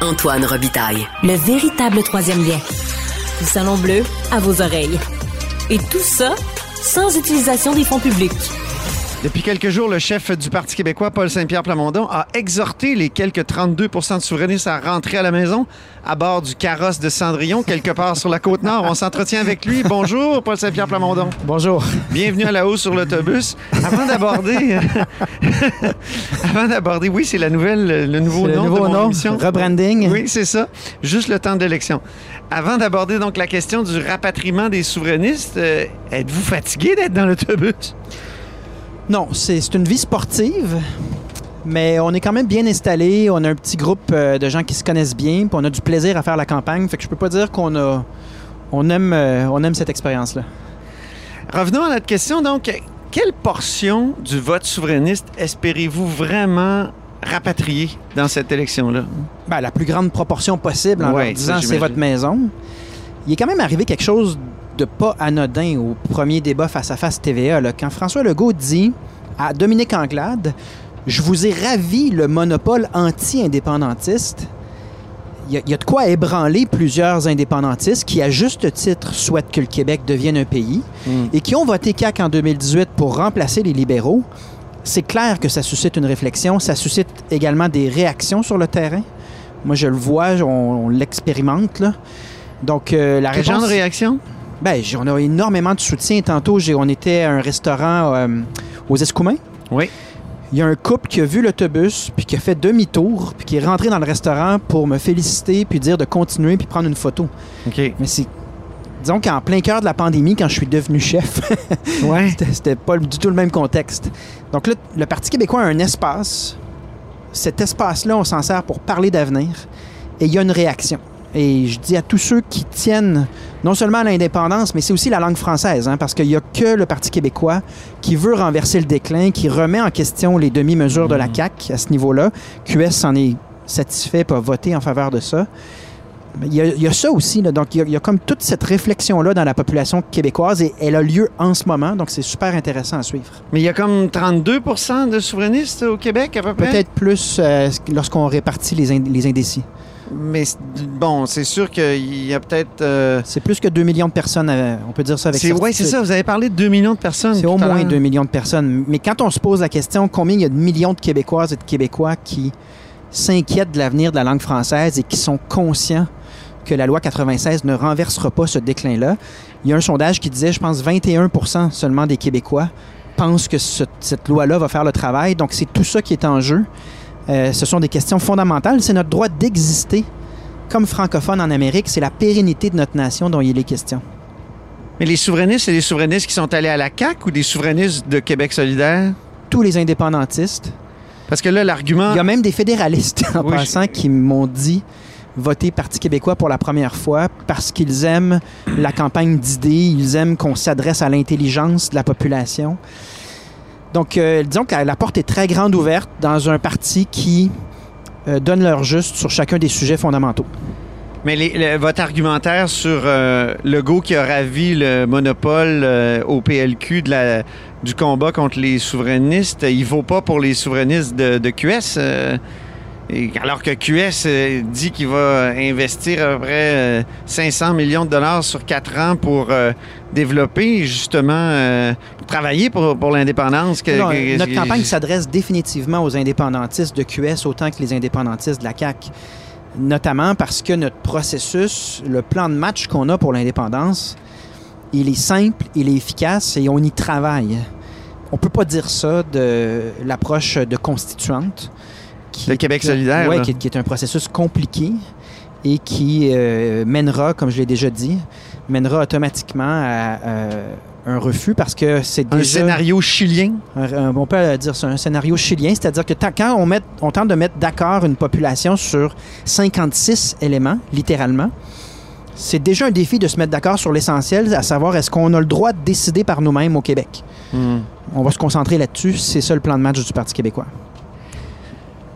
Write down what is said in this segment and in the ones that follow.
Antoine Robitaille. Le véritable troisième lien. Du Salon Bleu à vos oreilles. Et tout ça sans utilisation des fonds publics. Depuis quelques jours, le chef du Parti québécois, Paul Saint-Pierre Plamondon, a exhorté les quelques 32% de souverainistes à rentrer à la maison à bord du carrosse de Cendrillon, quelque part sur la côte nord. On s'entretient avec lui. Bonjour, Paul Saint-Pierre Plamondon. Bonjour. Bienvenue à la hausse sur l'autobus. Avant d'aborder, avant d'aborder, oui, c'est la nouvelle, le nouveau nom le nouveau de mon nom, émission. rebranding. Oui, c'est ça. Juste le temps d'élection. Avant d'aborder donc la question du rapatriement des souverainistes, euh, êtes-vous fatigué d'être dans l'autobus? Non, c'est une vie sportive, mais on est quand même bien installé. On a un petit groupe euh, de gens qui se connaissent bien, puis on a du plaisir à faire la campagne. Fait que je peux pas dire qu'on a, on aime, euh, on aime cette expérience-là. Revenons à notre question. Donc, quelle portion du vote souverainiste espérez-vous vraiment rapatrier dans cette élection-là? Ben, la plus grande proportion possible en Ouais, leur disant c'est votre maison. Il est quand même arrivé quelque chose de pas anodin au premier débat face à face TVA. là. Quand François Legault dit à Dominique Anglade Je vous ai ravi le monopole anti-indépendantiste. Il y, a, il y a de quoi ébranler plusieurs indépendantistes qui, à juste titre, souhaitent que le Québec devienne un pays Mm. et qui ont voté CAQ en 2018 pour remplacer les libéraux. C'est clair que ça suscite une réflexion, ça suscite également des réactions sur le terrain. Moi, je le vois, on, on l'expérimente. Donc, euh, la Quel genre réponse... de réaction? Ben, on a énormément de soutien. Tantôt, on était à un restaurant euh, aux Escoumins. Oui. Il y a un couple qui a vu l'autobus, puis qui a fait demi-tour, puis qui est rentré dans le restaurant pour me féliciter, puis dire de continuer, puis prendre une photo. OK. Mais c'est... Disons qu'en plein cœur de la pandémie, quand je suis devenu chef, Ouais. c'était pas du tout le même contexte. Donc là, le Parti québécois a un espace. Cet espace-là, on s'en sert pour parler d'avenir. Et il y a une réaction. Et je dis à tous ceux qui tiennent non seulement à l'indépendance, mais c'est aussi la langue française, hein, parce qu'il n'y a que le Parti québécois qui veut renverser le déclin, qui remet en question les demi-mesures de la CAQ à ce niveau-là. QS s'en est satisfait, pas voté en faveur de ça. Il y, a, il y a ça aussi. là. donc, il y, a, il y a comme toute cette réflexion-là dans la population québécoise et elle a lieu en ce moment. Donc, c'est super intéressant à suivre. Mais il y a comme 32% de souverainistes au Québec, à peu près? Peut-être plus euh, lorsqu'on répartit les, ind- les indécis. Mais bon, c'est sûr qu'il y a peut-être... euh, C'est plus que 2 millions de personnes, euh, on peut dire ça avec c'est, ouais, c'est certitude. ça. Vous avez parlé de 2 millions de personnes. C'est au moins l'heure. 2 millions de personnes. Mais quand on se pose la question combien il y a de millions de Québécoises et de Québécois qui s'inquiètent de l'avenir de la langue française et qui sont conscients que la loi 96 ne renversera pas ce déclin-là, il y a un sondage qui disait, je pense, 21% seulement des Québécois pensent que ce- cette loi-là va faire le travail. Donc, c'est tout ça qui est en jeu. Euh, ce sont des questions fondamentales. C'est notre droit d'exister comme francophone en Amérique. C'est la pérennité de notre nation dont il est question. Mais les souverainistes, c'est des souverainistes qui sont allés à la CAQ ou des souverainistes de Québec solidaire? Tous les indépendantistes, Parce que là, l'argument... Il y a même des fédéralistes en Oui, passant qui m'ont dit voter Parti québécois pour la première fois parce qu'ils aiment la campagne d'idées, ils aiment qu'on s'adresse à l'intelligence de la population. Donc, euh, disons que la, porte est très grande ouverte dans un parti qui euh, donne leur juste sur chacun des sujets fondamentaux. Mais le- votre argumentaire sur euh, Legault qui a ravi le monopole au PLQ du combat contre les souverainistes, il vaut pas pour les souverainistes de, QS. Et alors que QS euh, dit qu'il va investir à peu près euh, 500 millions de dollars sur quatre ans pour euh, développer justement, euh, pour travailler pour, pour l'indépendance. que- Non, que- notre que- campagne s'adresse définitivement aux indépendantistes de QS autant que les indépendantistes de la CAQ. Notamment parce que notre processus, le plan de match qu'on a pour l'indépendance, il est simple, il est efficace et on y travaille. On peut pas dire ça de l'approche de constituante. Qui est- Québec solidaire, là. qui, est- qui est un processus compliqué et qui euh, mènera, comme je l'ai déjà dit, mènera automatiquement à euh, un refus parce que c'est un déjà... scénario chilien? Un- un- on peut dire ça, un scénario chilien, c'est-à-dire que quand on, met, on tente de mettre d'accord une population sur 56 éléments, littéralement, c'est déjà un défi de se mettre d'accord sur l'essentiel, à savoir est-ce qu'on a le droit de décider par nous-mêmes au Québec. Hmm. On va se concentrer là-dessus, c'est ça le plan de match du Parti québécois.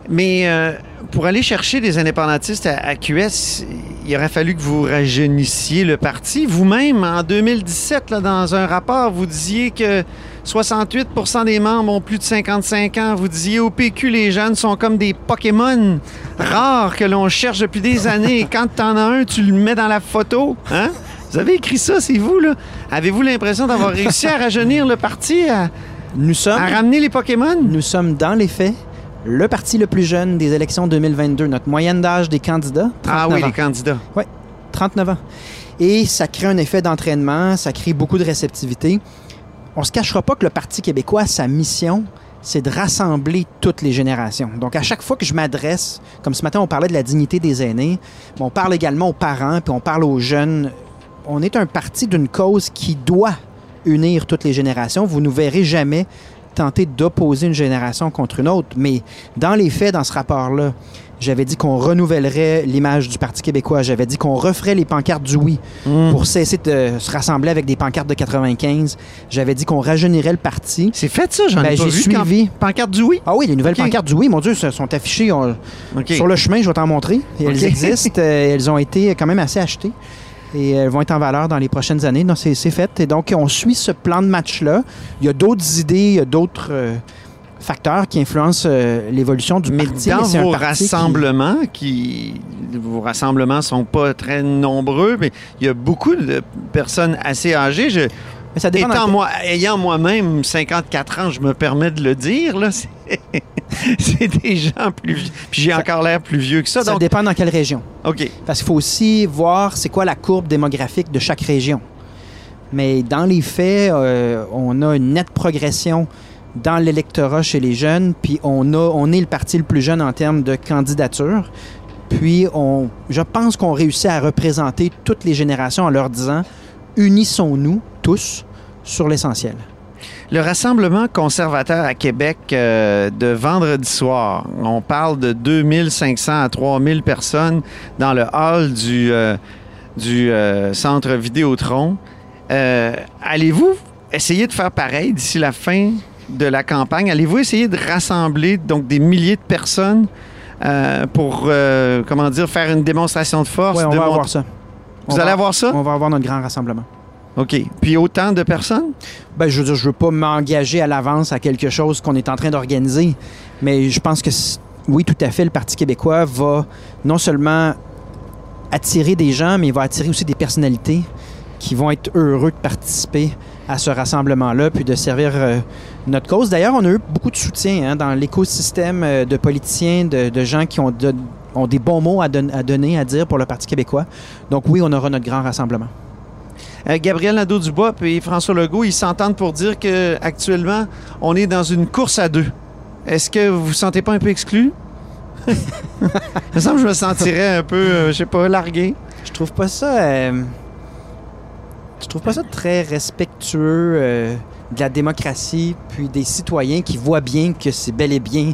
Mais euh, pour aller chercher des indépendantistes à, à QS, il aurait fallu que vous rajeunissiez le parti. Vous-même, en 2017, là, dans un rapport, vous disiez que 68% des membres ont plus de 55 ans. Vous disiez au PQ, les jeunes sont comme des Pokémon rares que l'on cherche depuis des années. Et quand t'en as un, tu le mets dans la photo. Hein? Vous avez écrit ça, c'est vous, là. Avez-vous l'impression d'avoir réussi à rajeunir le parti, à, Nous sommes, à ramener les Pokémon? nous sommes dans les faits le parti le plus jeune des élections 2022. Notre moyenne d'âge des candidats, 39 Ah oui, ans. les candidats. 39 ans. Et ça crée un effet d'entraînement, ça crée beaucoup de réceptivité. On se cachera pas que le Parti québécois, sa mission, c'est de rassembler toutes les générations. Donc, à chaque fois que je m'adresse, comme ce matin, on parlait de la dignité des aînés, mais on parle également aux parents, puis on parle aux jeunes. On est un parti d'une cause qui doit unir toutes les générations. Vous ne verrez jamais tenter d'opposer une génération contre une autre. Mais dans les faits, dans ce rapport-là, j'avais dit qu'on renouvellerait l'image du Parti québécois. J'avais dit qu'on referait les pancartes du oui Hmm. pour cesser de se rassembler avec des pancartes de 95. J'avais dit qu'on rajeunirait le parti. C'est fait ça, j'en Ben, ai pas j'ai vu. suivi. Quand- Pancarte du oui? Ah oui, les nouvelles pancartes du oui, mon Dieu, elles sont affichées on- sur le chemin, je vais t'en montrer. Elles existent, euh, elles ont été quand même assez achetées. Et elles vont être en valeur dans les prochaines années. Donc, c'est c'est fait. Et donc, on suit ce plan de match-là. Il y a d'autres idées, il y a d'autres euh, facteurs qui influencent euh, l'évolution du Mais parti. dans vos qui- rassemblements, qui... vos rassemblements sont pas très nombreux, mais il y a beaucoup de personnes assez âgées. Je... Mais ça dépend Étant moi, ayant moi-même 54 ans, je me permets de le dire, là, c'est c'est des gens plus vieux. Puis j'ai encore l'air plus vieux que ça. ça donc, dépend dans quelle région. OK. Parce qu'il faut aussi voir c'est quoi la courbe démographique de chaque région. Mais dans les faits, euh, on a une nette progression dans l'électorat chez les jeunes, puis on, a, on est le parti le plus jeune en termes de candidature. Puis on, je pense qu'on réussit à représenter toutes les générations en leur disant unissons-nous tous sur l'essentiel. Le Rassemblement conservateur à Québec euh, de vendredi soir, on parle de 2500 à 3000 personnes dans le hall du, euh, du euh, centre Vidéotron. Allez-vous essayer de faire pareil d'ici la fin de la campagne? Allez-vous essayer de rassembler donc des milliers de personnes pour, comment dire, faire une démonstration de force? On de va avoir ça. Vous On allez va- avoir ça? On va avoir notre grand rassemblement. OK. Puis autant de personnes? Ben, je veux dire, je veux pas m'engager à l'avance à quelque chose qu'on est en train d'organiser, mais je pense que oui, tout à fait, le Parti québécois va non seulement attirer des gens, mais il va attirer aussi des personnalités qui vont être heureux de participer à ce rassemblement-là, puis de servir euh, notre cause. D'ailleurs, on a eu beaucoup de soutien hein, dans l'écosystème euh, de politiciens, de, gens qui ont, ont des bons mots à donner, à dire pour le Parti québécois. Donc oui, on aura notre grand rassemblement. Euh, Gabriel Nadeau-Dubois et François Legault, ils s'entendent pour dire que actuellement, on est dans une course à deux. Est-ce que vous vous sentez pas un peu exclu? Il me semble que je me sentirais un peu, euh, je sais pas, largué. Je trouve pas ça. euh, je trouve pas ça très respectueux euh, de la démocratie, puis des citoyens qui voient bien que c'est bel et bien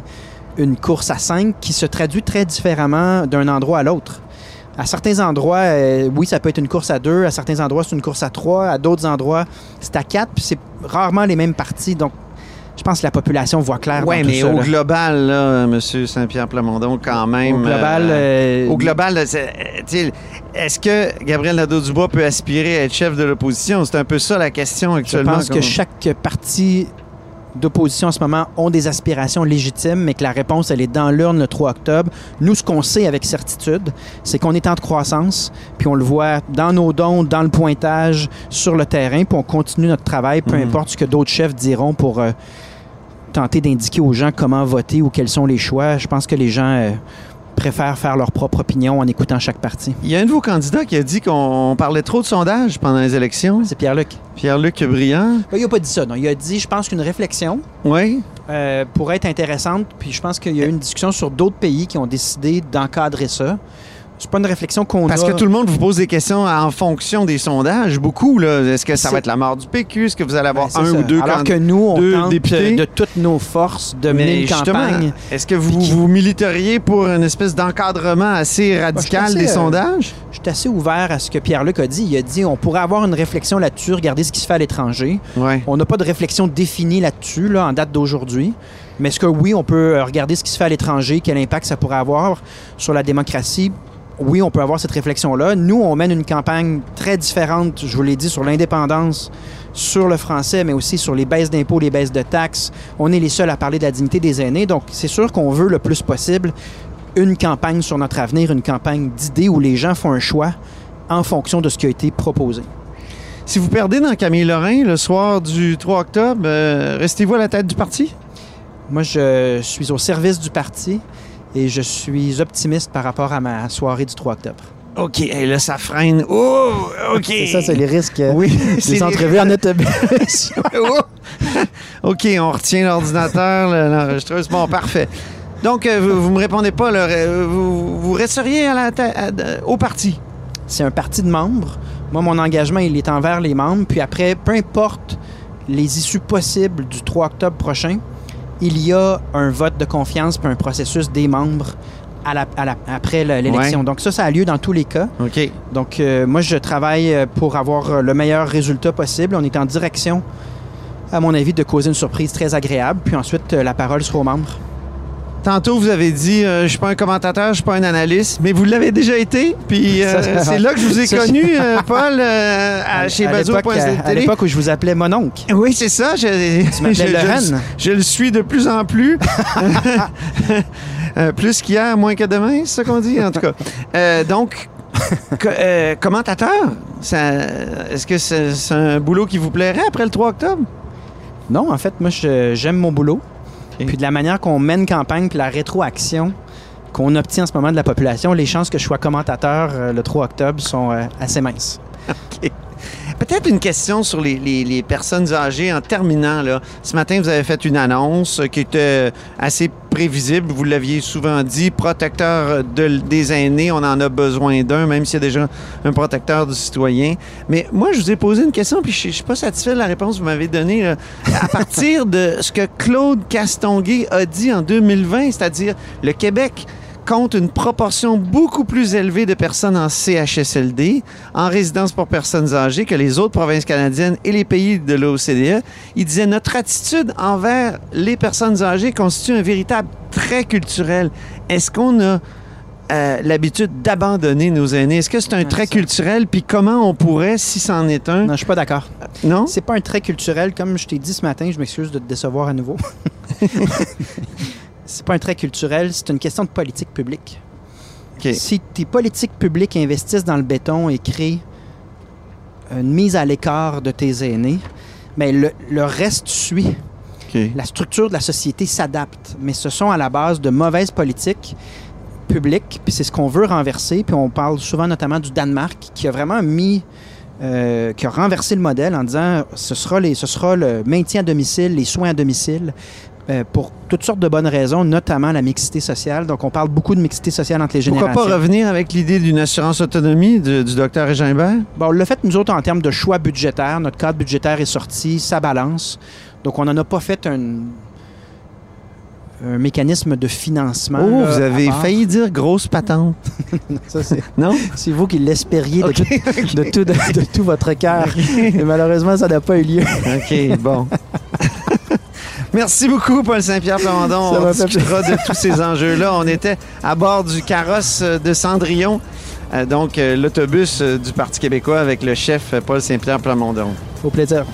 une course à cinq qui se traduit très différemment d'un endroit à l'autre. À certains endroits, euh, oui, ça peut être une course à deux. À certains endroits, c'est une course à trois. À d'autres endroits, c'est à quatre. Puis c'est rarement les mêmes partis. Donc, je pense que la population voit clair. Oui, tout mais ça, au là. global, là, M. Saint-Pierre Plamondon, quand même. Au global, euh, euh, au global, tu sais, est-ce que Gabriel Nadeau-Dubois peut aspirer à être chef de l'opposition? C'est un peu ça la question Je actuellement. pense que chaque parti d'opposition en ce moment ont des aspirations légitimes, mais que la réponse, elle est dans l'urne le 3 octobre. Nous, ce qu'on sait avec certitude, c'est qu'on est en croissance, puis on le voit dans nos dons, dans le pointage, sur le terrain, puis on continue notre travail, peu Mhm. importe ce que d'autres chefs diront pour euh, tenter d'indiquer aux gens comment voter ou quels sont les choix. Je pense que les gens euh, préfèrent faire leur propre opinion en écoutant chaque parti. Il y a un de vos candidats qui a dit qu'on parlait trop de sondages pendant les élections. C'est Pierre-Luc. Pierre-Luc Briand. Ben, Il n'a pas dit ça, non. Il a dit, je pense qu'une réflexion Oui. euh, pourrait être intéressante. Puis je pense qu'il y a eu une discussion sur d'autres pays qui ont décidé d'encadrer ça. C'est pas une réflexion qu'on a. Parce que tout le monde vous pose des questions en fonction des sondages, beaucoup. là. Est-ce que ça va être la mort du PQ? Est-ce que vous allez avoir Ben, un ça. ou deux Alors que nous, on deux tente députés? de toutes nos forces de mener une campagne. est-ce que vous qui- vous militeriez pour une espèce d'encadrement assez radical assez, des euh, sondages? Je suis assez ouvert à ce que Pierre-Luc a dit. Il a dit on pourrait avoir une réflexion là-dessus, regarder ce qui se fait à l'étranger. On n'a pas de réflexion définie là-dessus, là, en date d'aujourd'hui. Mais est-ce que oui, on peut euh, regarder ce qui se fait à l'étranger, quel impact ça pourrait avoir sur la démocratie? Oui, on peut avoir cette réflexion-là. Nous, on mène une campagne très différente, je vous l'ai dit, sur l'indépendance, sur le français, mais aussi sur les baisses d'impôts, les baisses de taxes. On est les seuls à parler de la dignité des aînés. Donc, c'est sûr qu'on veut le plus possible une campagne sur notre avenir, une campagne d'idées où les gens font un choix en fonction de ce qui a été proposé. Si vous perdez dans Camille Lorrain le soir du 3 octobre, euh, restez-vous à la tête du parti? Moi, je suis au service du parti et je suis optimiste par rapport à ma soirée du 3 octobre. OK, et là, ça freine. Oh, OK. C'est ça, c'est les risques euh, Oui, c'est des les entrevues en autobus. Oh! OK, on retient l'ordinateur, le- l'enregistreuse. Bon, parfait. Donc, euh, vous, vous me répondez pas, là, euh, vous, vous resteriez à la tête- à- de- au parti? c'est un parti de membres. Moi, mon engagement, il est envers les membres. Puis après, peu importe les issues possibles du 3 octobre prochain, il y a un vote de confiance puis un processus des membres à la- à la- après le- l'élection. Ouais. Donc ça, ça a lieu dans tous les cas. OK. Donc euh, moi, je travaille euh, pour avoir euh, le meilleur résultat possible. On est en direction, à mon avis, de causer une surprise très agréable. Puis ensuite, la parole sera aux membres. Tantôt, vous avez dit, euh, je suis pas un commentateur, je suis pas un analyste, mais vous l'avez déjà été. Puis euh, c'est là que je vous ai connu, euh, Paul, euh, à, chez à Bazo. l'époque, à- à l'époque où je vous appelais mon oncle. Oui, c'est ça. Je, Tu je- je- le suis de plus en plus. Plus qu'hier, moins que demain, c'est ça qu'on dit, en tout cas. Donc, co- euh, commentateur, ça- est-ce que c'est c'est un boulot qui vous plairait après le 3 octobre? Non, en fait, moi, je- j'aime mon boulot. Ok. Puis de la manière qu'on mène campagne, puis la rétroaction qu'on obtient en ce moment de la population, les chances que je sois commentateur euh, le 3 octobre sont euh, assez minces. Peut-être une question sur les, les- les personnes âgées en terminant. Là. Ce matin, vous avez fait une annonce qui était assez prévisible. Vous l'aviez souvent dit, protecteur de- des aînés, on en a besoin d'un, même s'il y a déjà un protecteur du citoyen. Mais moi, je vous ai posé une question, puis je ne suis pas satisfait de la réponse que vous m'avez donnée. À partir de ce que Claude Castonguay a dit en 2020, c'est-à-dire le Québec compte une proportion beaucoup plus élevée de personnes en CHSLD, en résidence pour personnes âgées, que les autres provinces canadiennes et les pays de l'OCDE. Il disait notre attitude envers les personnes âgées constitue un véritable trait culturel. Est-ce qu'on a euh, l'habitude d'abandonner nos aînés? Est-ce que c'est un trait culturel? Puis comment on pourrait, si c'en est un, Non, je suis pas d'accord. non? C'est pas un trait culturel, comme je t'ai dit ce matin, je m'excuse de te décevoir à nouveau. c'est pas un trait culturel, c'est une question de politique publique. Si tes politiques publiques investissent dans le béton et créent une mise à l'écart de tes aînés, mais le, le reste suit. La structure de la société s'adapte, mais ce sont à la base de mauvaises politiques publiques, puis c'est ce qu'on veut renverser. Puis on parle souvent notamment du Danemark, qui a vraiment mis, euh, qui a renversé le modèle en disant ce sera, les, ce sera le maintien à domicile, les soins à domicile, euh, pour toutes sortes de bonnes raisons, notamment la mixité sociale. Donc on parle beaucoup de mixité sociale entre les Pourquoi générations. pas revenir avec l'idée d'une assurance autonomie du, du docteur Régimbert? Bon, on l'a fait, nous autres, en termes de choix budgétaires. Notre cadre budgétaire est sorti, ça balance. Donc, on n'en a pas fait un, un mécanisme de financement. Oh, là, vous avez failli dire grosse patente. Ça, c'est, Non? c'est vous qui l'espériez de, OK, tout, de, tout, de, de tout votre cœur. Et malheureusement, ça n'a pas eu lieu. OK, bon. Merci beaucoup, Paul Saint-Pierre Plamondon. Ça On discutera de tous ces enjeux-là. On était à bord du carrosse euh, de Cendrillon, euh, donc euh, l'autobus du Parti québécois avec le chef Paul Saint-Pierre Plamondon. Au plaisir.